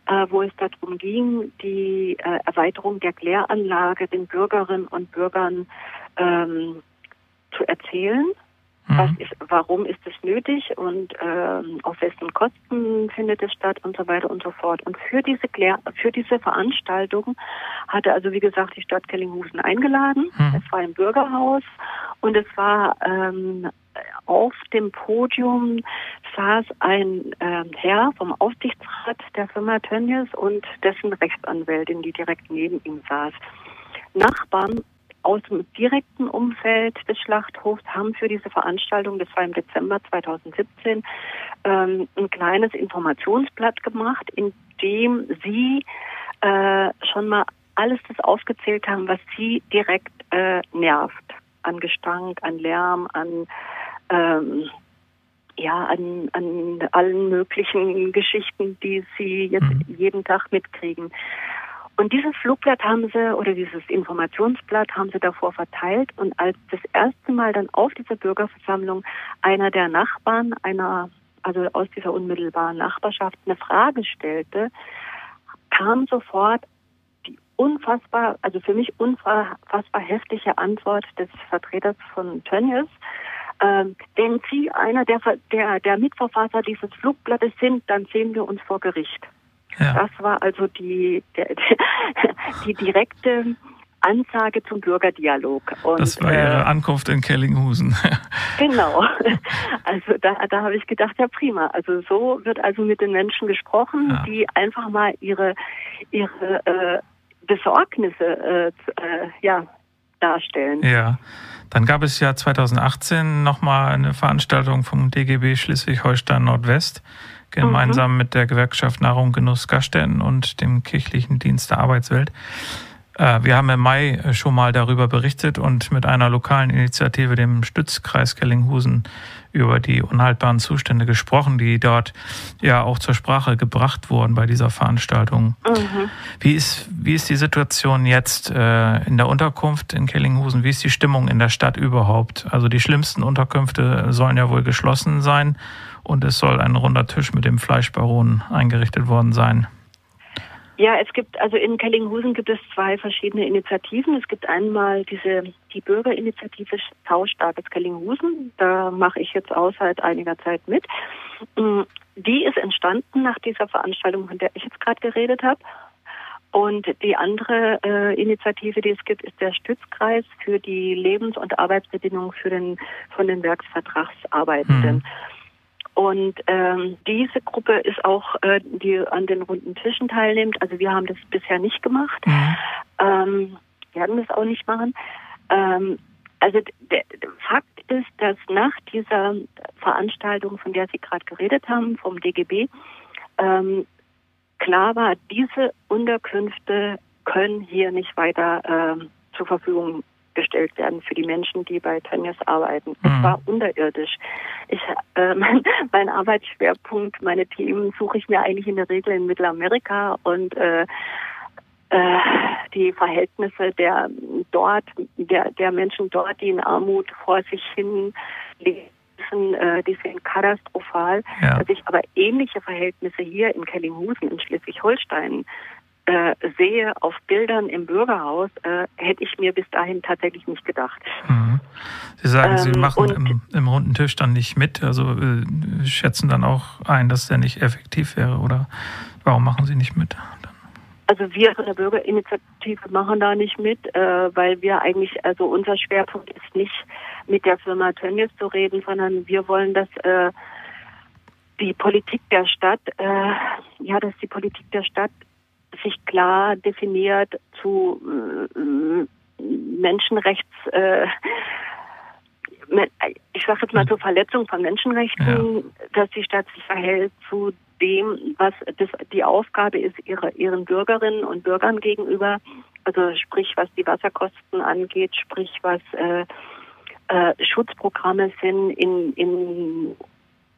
äh, wo es darum ging, die äh, Erweiterung der Kläranlage den Bürgerinnen und Bürgern ähm, zu erzählen. Was ist, warum ist es nötig und ähm, auf wessen Kosten findet es statt und so weiter und so fort. Und für diese Klär für diese Veranstaltung hatte also wie gesagt die Stadt Kellinghusen eingeladen. Es war im Bürgerhaus und es war ähm, auf dem Podium saß ein ähm, Herr vom Aufsichtsrat der Firma Tönnies und dessen Rechtsanwältin, die direkt neben ihm saß. Nachbarn aus dem direkten Umfeld des Schlachthofs haben für diese Veranstaltung, das war im Dezember 2017, ähm, ein kleines Informationsblatt gemacht, in dem sie äh, schon mal alles das aufgezählt haben, was sie direkt äh, nervt. An Gestank, an Lärm, an ähm, ja, an, an allen möglichen Geschichten, die sie jetzt jeden Tag mitkriegen. Und dieses Flugblatt haben sie oder dieses Informationsblatt haben sie davor verteilt und als das erste Mal dann auf dieser Bürgerversammlung einer der Nachbarn einer also aus dieser unmittelbaren Nachbarschaft eine Frage stellte, kam sofort die unfassbar, also für mich unfassbar heftige Antwort des Vertreters von Tönnies, ähm, wenn Sie einer der, der, der Mitverfasser dieses Flugblattes sind, dann sehen wir uns vor Gericht. Das war also die, der, *laughs* die direkte Ansage zum Bürgerdialog. Und, Das war Ihre Ankunft in Kellinghusen. *laughs* Genau. *laughs* Also da, da habe ich gedacht, ja prima. Also so wird also mit den Menschen gesprochen, die einfach mal ihre ihre äh, Besorgnisse äh, äh, ja darstellen. Ja, dann gab es ja 2018 nochmal eine Veranstaltung vom DGB Schleswig-Holstein Nordwest, gemeinsam mit der Gewerkschaft Nahrung Genuss Gaststätten und dem kirchlichen Dienst der Arbeitswelt. Äh, Wir haben im Mai schon mal darüber berichtet und mit einer lokalen Initiative, dem Stützkreis Kellinghusen, über die unhaltbaren Zustände gesprochen, die dort ja auch zur Sprache gebracht wurden bei dieser Veranstaltung. Mhm. Wie ist, wie ist die Situation jetzt äh, in der Unterkunft in Kellinghusen? Wie ist die Stimmung in der Stadt überhaupt? Also die schlimmsten Unterkünfte sollen ja wohl geschlossen sein und es soll ein runder Tisch mit dem Fleischbaron eingerichtet worden sein. Ja, es gibt also in Kellinghusen gibt es zwei verschiedene Initiativen. Es gibt einmal diese die Bürgerinitiative Taustarkes Kellinghusen. Da mache ich jetzt auch seit einiger Zeit mit. Mm, Die ist entstanden nach dieser Veranstaltung, von der ich jetzt gerade geredet habe. Und die andere äh, Initiative, die es gibt, ist der Stützkreis für die Lebens- und Arbeitsbedingungen für den von den Werksvertragsarbeitenden. Und ähm, diese Gruppe ist auch, äh, die an den runden Tischen teilnimmt. Also wir haben das bisher nicht gemacht. Ähm, werden das auch nicht machen. Ähm, also der, der Fakt ist, dass nach dieser Veranstaltung, von der Sie gerade geredet haben, vom DGB, ähm, klar war, diese Unterkünfte können hier nicht weiter ähm, zur Verfügung gestellt werden für die Menschen, die bei Tönnies arbeiten. Es war unterirdisch. Ich, äh, *laughs* mein, mein Arbeitsschwerpunkt, meine Themen suche ich mir eigentlich in der Regel in Mittelamerika und äh, äh, die Verhältnisse der dort, der, der Menschen dort, die in Armut vor sich hin leben, äh, die sind katastrophal. Ja. Dass ich aber ähnliche Verhältnisse hier in Kellinghusen in Schleswig-Holstein äh, sehe auf Bildern im Bürgerhaus, äh, hätte ich mir bis dahin tatsächlich nicht gedacht. Mhm. Sie sagen, Ähm, Sie machen im, im runden Tisch dann nicht mit, also äh, schätzen dann auch ein, dass der nicht effektiv wäre oder warum machen Sie nicht mit? Also wir von der Bürgerinitiative machen da nicht mit, äh, weil wir eigentlich, also unser Schwerpunkt ist nicht mit der Firma Tönnies zu reden, sondern wir wollen, dass äh, die Politik der Stadt, äh, ja, dass die Politik der Stadt sich klar definiert zu äh, Menschenrechts, äh, ich sage jetzt mal zur Verletzung von Menschenrechten, dass die Stadt sich verhält zu dem, was das, die Aufgabe ist, ihre, ihren Bürgerinnen und Bürgern gegenüber. Also sprich, was die Wasserkosten angeht, sprich, was äh, äh, Schutzprogramme sind in, in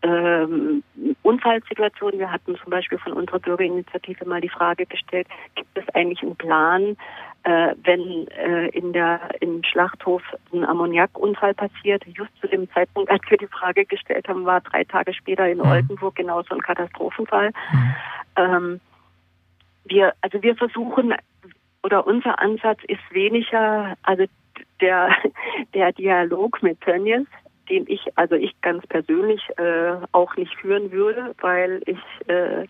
ähm, Unfallsituationen. Wir hatten zum Beispiel von unserer Bürgerinitiative mal die Frage gestellt, gibt es eigentlich einen Plan, äh, wenn äh, in der im Schlachthof ein Ammoniakunfall passiert? Just zu dem Zeitpunkt, als wir die Frage gestellt haben, war drei Tage später in Oldenburg genau so ein Katastrophenfall. Ähm, wir, also wir versuchen oder unser Ansatz ist weniger, also der, der Dialog mit Tönnies, den ich, also ich ganz persönlich äh, auch nicht führen würde, weil ich, äh,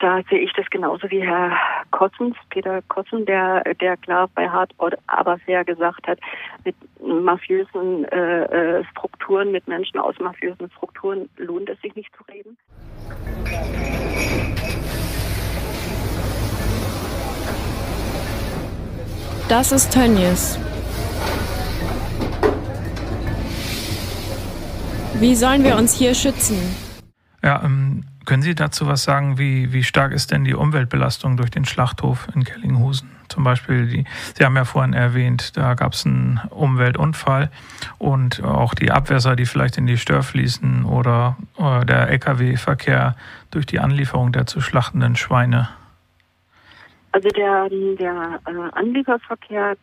da sehe ich das genauso wie Herr Kossens, Peter Kossen, der, der klar bei Hart aber fair gesagt hat, mit mafiösen äh, äh, Strukturen, mit Menschen aus mafiösen Strukturen lohnt es sich nicht zu reden. Das ist Tönnies. Wie sollen wir uns hier schützen? Ja, ähm, können Sie dazu was sagen, wie, wie stark ist denn die Umweltbelastung durch den Schlachthof in Kellinghusen? Zum Beispiel, die, Sie haben ja vorhin erwähnt, da gab es einen Umweltunfall und auch die Abwässer, die vielleicht in die Stör fließen oder, oder der Lkw-Verkehr durch die Anlieferung der zu schlachtenden Schweine. Also der, der äh, Anlieferverkehr,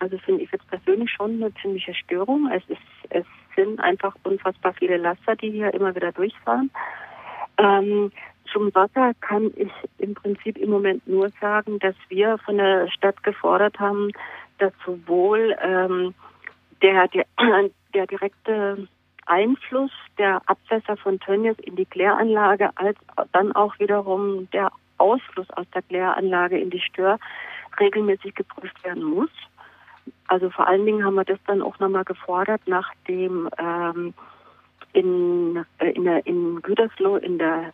also finde ich jetzt persönlich schon eine ziemliche Störung. Es ist, es sind einfach unfassbar viele Laster, die hier immer wieder durchfahren. Ähm, zum Wasser kann ich im Prinzip im Moment nur sagen, dass wir von der Stadt gefordert haben, dass sowohl ähm, der, der, *clears throat* der direkte Einfluss der Abwässer von Tönnies in die Kläranlage als dann auch wiederum der Ausfluss aus der Kläranlage in die Stör regelmäßig geprüft werden muss. Also vor allen Dingen haben wir das dann auch nochmal gefordert, nachdem ähm, in, äh, in, der, in Gütersloh in der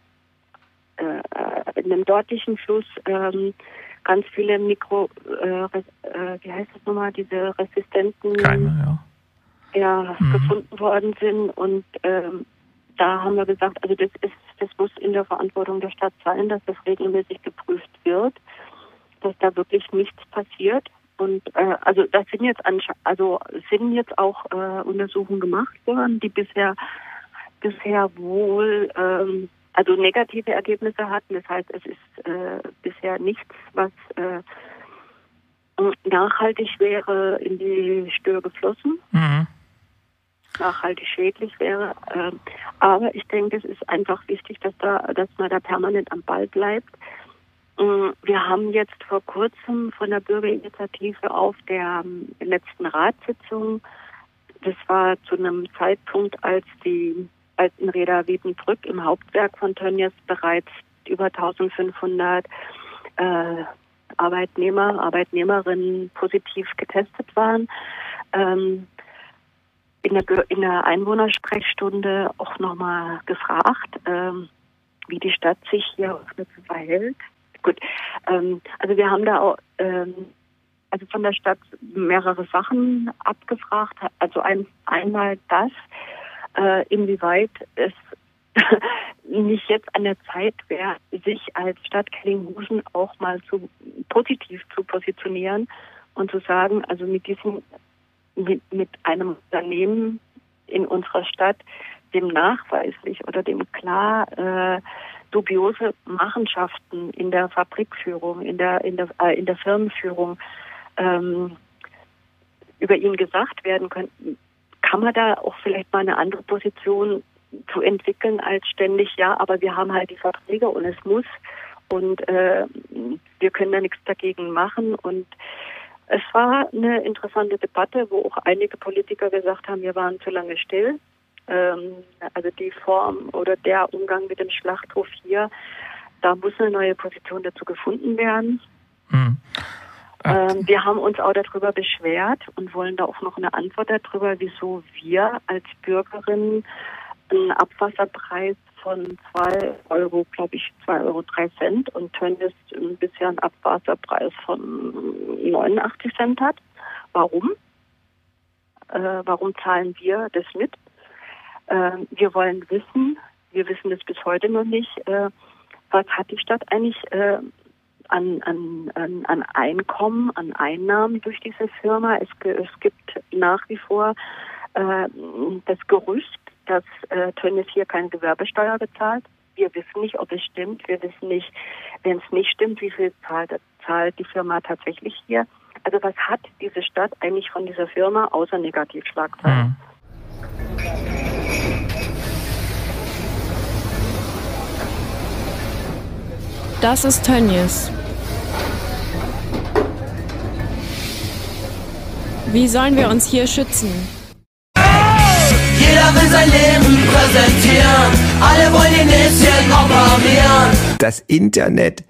äh, in dem dortigen Fluss ähm, ganz viele Mikro, äh, äh, wie heißt das nochmal, diese resistenten Keime, ja. ja, gefunden worden sind und ähm, da haben wir gesagt, also das ist, das muss in der Verantwortung der Stadt sein, dass das regelmäßig geprüft wird, dass da wirklich nichts passiert. Und äh, also das sind jetzt also sind jetzt auch äh, Untersuchungen gemacht worden, die bisher bisher wohl ähm, also negative Ergebnisse hatten. Das heißt, es ist äh, bisher nichts, was äh, nachhaltig wäre in die Stör geflossen Mhm. nachhaltig schädlich wäre. Ähm, aber ich denke, es ist einfach wichtig, dass da, dass man da permanent am Ball bleibt. Ähm, Wir haben jetzt vor kurzem von der Bürgerinitiative auf der ähm, letzten Ratssitzung, das war zu einem Zeitpunkt, als die als in Reda Wiedenbrück im Hauptwerk von Tönnies bereits über 1500 äh, Arbeitnehmer, Arbeitnehmerinnen positiv getestet waren. Ähm, in der, in der Einwohnersprechstunde auch nochmal gefragt, ähm, wie die Stadt sich hier verhält. Gut, ähm, also wir haben da auch ähm, also von der Stadt mehrere Sachen abgefragt. Also ein, einmal das, äh, inwieweit es *laughs* nicht jetzt an der Zeit wäre, sich als Stadt Kellinghusen auch mal zu positiv zu positionieren und zu sagen, also mit diesem mit, mit einem Unternehmen in unserer Stadt, dem nachweislich oder dem klar äh, dubiose Machenschaften in der Fabrikführung, in der in der äh, in der Firmenführung ähm, über ihn gesagt werden können, kann man da auch vielleicht mal eine andere Position zu entwickeln als ständig, ja, aber wir haben halt die Verträge und es muss und äh, wir können da nichts dagegen machen. Und es war eine interessante Debatte, wo auch einige Politiker gesagt haben, wir waren zu lange still. Ähm, also die Form oder der Umgang mit dem Schlachthof hier, da muss eine neue Position dazu gefunden werden. Mhm. Ähm, wir haben uns auch darüber beschwert und wollen da auch noch eine Antwort darüber, wieso wir als Bürgerinnen einen Abwasserpreis von 2 Euro, glaube ich, 2 Euro 3 Cent und Tönnies bisher einen Abwasserpreis von 89 Cent hat. Warum? Äh, warum zahlen wir das mit? Äh, wir wollen wissen, wir wissen es bis heute noch nicht, äh, was hat die Stadt eigentlich äh, an, an, an, Einkommen, an Einnahmen durch diese Firma. Es, es gibt nach wie vor äh, das Gerücht, dass äh, Tönnies hier keine Gewerbesteuer bezahlt. Wir wissen nicht, ob es stimmt. Wir wissen nicht, wenn es nicht stimmt, wie viel zahlt, zahlt die Firma tatsächlich hier. Also was hat diese Stadt eigentlich von dieser Firma außer Negativschlagzeilen? Mhm. Das ist Tönnies. Wie sollen wir uns hier schützen? Jeder will sein Leben präsentieren. Alle wollen die nächsten operieren. Das Internet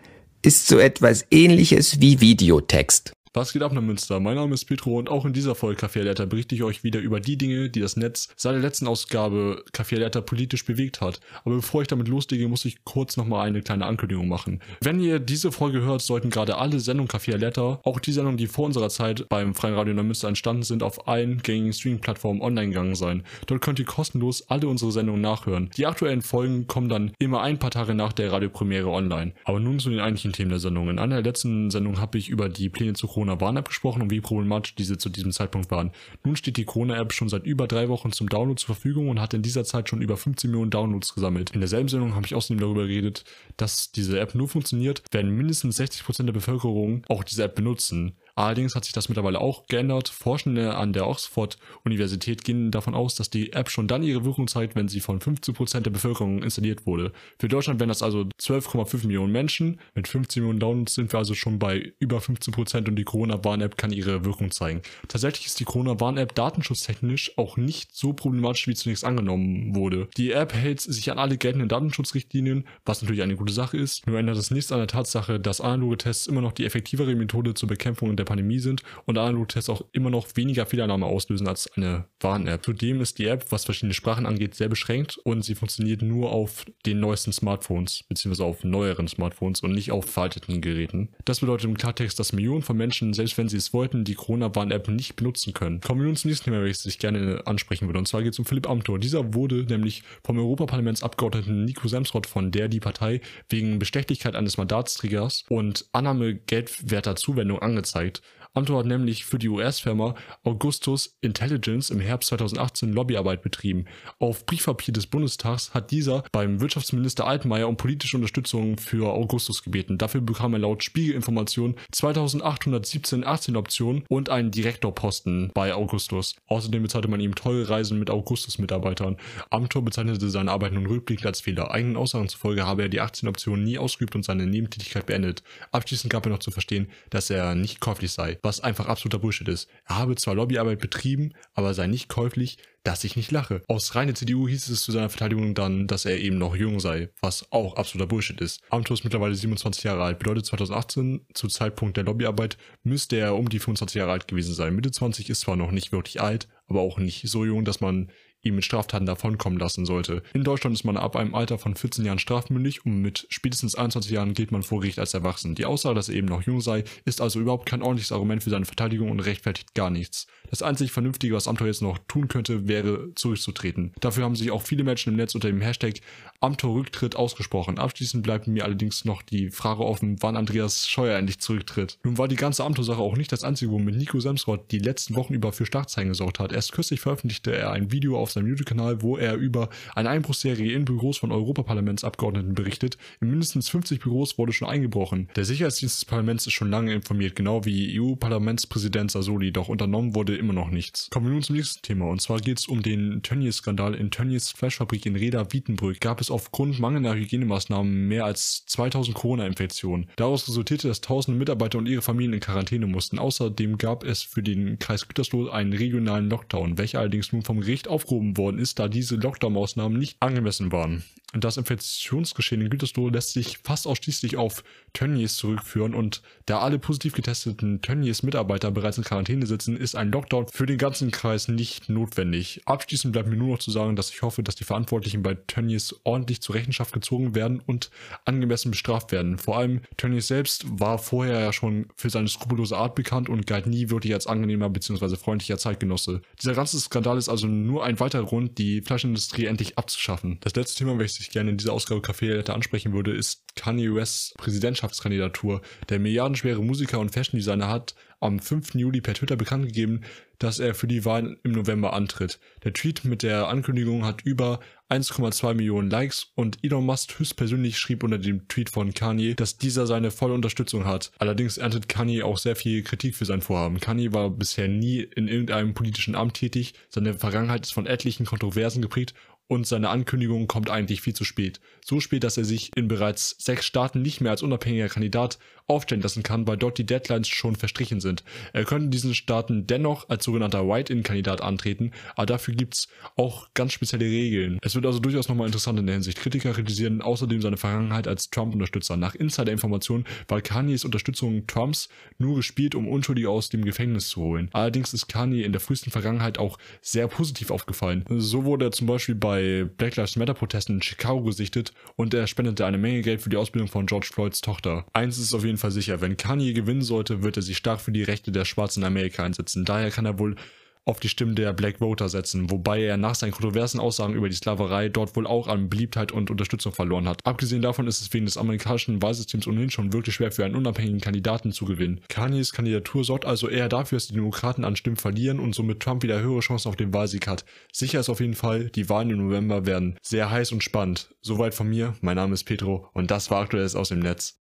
ist so etwas ähnliches wie Videotext. Was geht ab nach Münster? Mein Name ist Petro und auch in dieser Folge Café Alerta berichte ich euch wieder über die Dinge, die das Netz seit der letzten Ausgabe Café Alerta politisch bewegt hat. Aber bevor ich damit loslege, muss ich kurz nochmal eine kleine Ankündigung machen. Wenn ihr diese Folge hört, sollten gerade alle Sendungen Café Alerta, auch die Sendungen, die vor unserer Zeit beim Freien Radio Neumünster entstanden sind, auf allen gängigen Streaming-Plattformen online gegangen sein. Dort könnt ihr kostenlos alle unsere Sendungen nachhören. Die aktuellen Folgen kommen dann immer ein paar Tage nach der Radiopremiere online. Aber nun zu den eigentlichen Themen der Sendung. In einer der letzten Sendungen habe ich über die Pläne zu Corona-Warn-App gesprochen und wie problematisch diese zu diesem Zeitpunkt waren. Nun steht die Corona-App schon seit über drei Wochen zum Download zur Verfügung und hat in dieser Zeit schon über 15 Millionen Downloads gesammelt. In derselben Sendung habe ich außerdem darüber geredet, dass diese App nur funktioniert, wenn mindestens 60% der Bevölkerung auch diese App benutzen. Allerdings hat sich das mittlerweile auch geändert. Forschende an der Oxford-Universität gehen davon aus, dass die App schon dann ihre Wirkung zeigt, wenn sie von 15% der Bevölkerung installiert wurde. Für Deutschland wären das also 12,5 Millionen Menschen. Mit 15 Millionen Downloads sind wir also schon bei über 15% und die Corona-Warn-App kann ihre Wirkung zeigen. Tatsächlich ist die Corona-Warn-App datenschutztechnisch auch nicht so problematisch, wie zunächst angenommen wurde. Die App hält sich an alle geltenden Datenschutzrichtlinien, was natürlich eine gute Sache ist. Nur ändert es nichts an der Tatsache, dass analoge Tests immer noch die effektivere Methode zur Bekämpfung der Pandemie sind und Analog-Tests auch immer noch weniger Fehlannahme auslösen als eine Warn-App. Zudem ist die App, was verschiedene Sprachen angeht, sehr beschränkt und sie funktioniert nur auf den neuesten Smartphones, beziehungsweise auf neueren Smartphones und nicht auf veralteten Geräten. Das bedeutet im Klartext, dass Millionen von Menschen, selbst wenn sie es wollten, die Corona-Warn-App nicht benutzen können. Kommen wir nun zum nächsten Thema, welches ich gerne ansprechen würde. Und zwar geht es um Philipp Amthor. Dieser wurde nämlich vom Europaparlamentsabgeordneten Nico Semsrott von der die Partei wegen Bestechlichkeit eines Mandatsträgers und Annahme geldwerter Zuwendung angezeigt. Amthor hat nämlich für die US-Firma Augustus Intelligence im Herbst 2018 Lobbyarbeit betrieben. Auf Briefpapier des Bundestags hat dieser beim Wirtschaftsminister Altmaier um politische Unterstützung für Augustus gebeten. Dafür bekam er laut Spiegelinformation 2817 Aktienoptionen und einen Direktorposten bei Augustus. Außerdem bezahlte man ihm teure Reisen mit Augustus-Mitarbeitern. Amthor bezeichnete seine Arbeit nun rückblickend als Fehler. Eigenen Aussagen zufolge habe er die Aktienoptionen nie ausgeübt und seine Nebentätigkeit beendet. Abschließend gab er noch zu verstehen, dass er nicht käuflich sei was einfach absoluter Bullshit ist. Er habe zwar Lobbyarbeit betrieben, aber sei nicht käuflich, dass ich nicht lache. Aus reiner CDU hieß es zu seiner Verteidigung dann, dass er eben noch jung sei, was auch absoluter Bullshit ist. Amthor ist mittlerweile 27 Jahre alt, bedeutet 2018, zu Zeitpunkt der Lobbyarbeit, müsste er um die 25 Jahre alt gewesen sein. Mitte 20 ist zwar noch nicht wirklich alt, aber auch nicht so jung, dass man ihn mit Straftaten davonkommen lassen sollte. In Deutschland ist man ab einem Alter von 14 Jahren strafmündig und mit spätestens 21 Jahren gilt man vor Gericht als erwachsen. Die Aussage, dass er eben noch jung sei, ist also überhaupt kein ordentliches Argument für seine Verteidigung und rechtfertigt gar nichts. Das einzig Vernünftige, was Amthor jetzt noch tun könnte, wäre zurückzutreten. Dafür haben sich auch viele Menschen im Netz unter dem Hashtag Amthor Rücktritt ausgesprochen. Abschließend bleibt mir allerdings noch die Frage offen, wann Andreas Scheuer endlich zurücktritt. Nun war die ganze Amthor-Sache auch nicht das einzige, womit Nico Semsrott die letzten Wochen über für Schlagzeilen gesorgt hat. Erst kürzlich veröffentlichte er ein Video auf auf seinem YouTube-Kanal, wo er über eine Einbruchsserie in Büros von Europaparlamentsabgeordneten berichtet. In mindestens 50 Büros wurde schon eingebrochen. Der Sicherheitsdienst des Parlaments ist schon lange informiert, genau wie EU-Parlamentspräsident Sassoli, doch unternommen wurde immer noch nichts. Kommen wir nun zum nächsten Thema und zwar geht es um den Tönnies-Skandal in Tönnies Fleischfabrik in Reda-Wiedenbrück. Gab es aufgrund mangelnder Hygienemaßnahmen mehr als 2000 Corona-Infektionen. Daraus resultierte, dass tausende Mitarbeiter und ihre Familien in Quarantäne mussten. Außerdem gab es für den Kreis Gütersloh einen regionalen Lockdown, welcher allerdings nun vom Gericht aufgehoben worden ist, da diese Lockdown-Maßnahmen nicht angemessen waren. Das Infektionsgeschehen in Gütersloh lässt sich fast ausschließlich auf Tönnies zurückführen und da alle positiv getesteten Tönnies-Mitarbeiter bereits in Quarantäne sitzen, ist ein Lockdown für den ganzen Kreis nicht notwendig. Abschließend bleibt mir nur noch zu sagen, dass ich hoffe, dass die Verantwortlichen bei Tönnies ordentlich zur Rechenschaft gezogen werden und angemessen bestraft werden. Vor allem Tönnies selbst war vorher ja schon für seine skrupellose Art bekannt und galt nie wirklich als angenehmer bzw. freundlicher Zeitgenosse. Dieser ganze Skandal ist also nur ein weiterer Grund, die Fleischindustrie endlich abzuschaffen. Das letzte Thema, welches ich gerne in dieser Ausgabe Café Letter ansprechen würde, ist Kanye Wests Präsidentschaftskandidatur. Der milliardenschwere Musiker und Fashion Designer hat am 5. Juli per Twitter bekannt gegeben, dass er für die Wahl im November antritt. Der Tweet mit der Ankündigung hat über 1,2 Millionen Likes und Elon Musk höchstpersönlich schrieb unter dem Tweet von Kanye, dass dieser seine volle Unterstützung hat. Allerdings erntet Kanye auch sehr viel Kritik für sein Vorhaben. Kanye war bisher nie in irgendeinem politischen Amt tätig, seine Vergangenheit ist von etlichen Kontroversen geprägt und seine Ankündigung kommt eigentlich viel zu spät. So spät, dass er sich in bereits sechs Staaten nicht mehr als unabhängiger Kandidat aufstellen lassen kann, weil dort die Deadlines schon verstrichen sind. Er könnte diesen Staaten dennoch als sogenannter White-In-Kandidat antreten, aber dafür gibt's auch ganz spezielle Regeln. Es wird also durchaus nochmal interessant in der Hinsicht. Kritiker kritisieren außerdem seine Vergangenheit als Trump-Unterstützer. Nach Insider-Informationen war Kanyes Unterstützung Trumps nur gespielt, um Unschuldige aus dem Gefängnis zu holen. Allerdings ist Kanye in der frühesten Vergangenheit auch sehr positiv aufgefallen. So wurde er zum Beispiel bei Black Lives Matter-Protesten in Chicago gesichtet und er spendete eine Menge Geld für die Ausbildung von George Floyds Tochter. Eins ist auf jeden Fall sicher, wenn Kanye gewinnen sollte, wird er sich stark für die Rechte der Schwarzen in Amerika einsetzen. Daher kann er wohl auf die Stimmen der Black Voter setzen, wobei er nach seinen kontroversen Aussagen über die Sklaverei dort wohl auch an Beliebtheit und Unterstützung verloren hat. Abgesehen davon ist es wegen des amerikanischen Wahlsystems ohnehin schon wirklich schwer für einen unabhängigen Kandidaten zu gewinnen. Kanyes Kandidatur sorgt also eher dafür, dass die Demokraten an Stimmen verlieren und somit Trump wieder höhere Chancen auf den Wahlsieg hat. Sicher ist auf jeden Fall, die Wahlen im November werden sehr heiß und spannend. Soweit von mir, mein Name ist Petro und das war aktuelles aus dem Netz.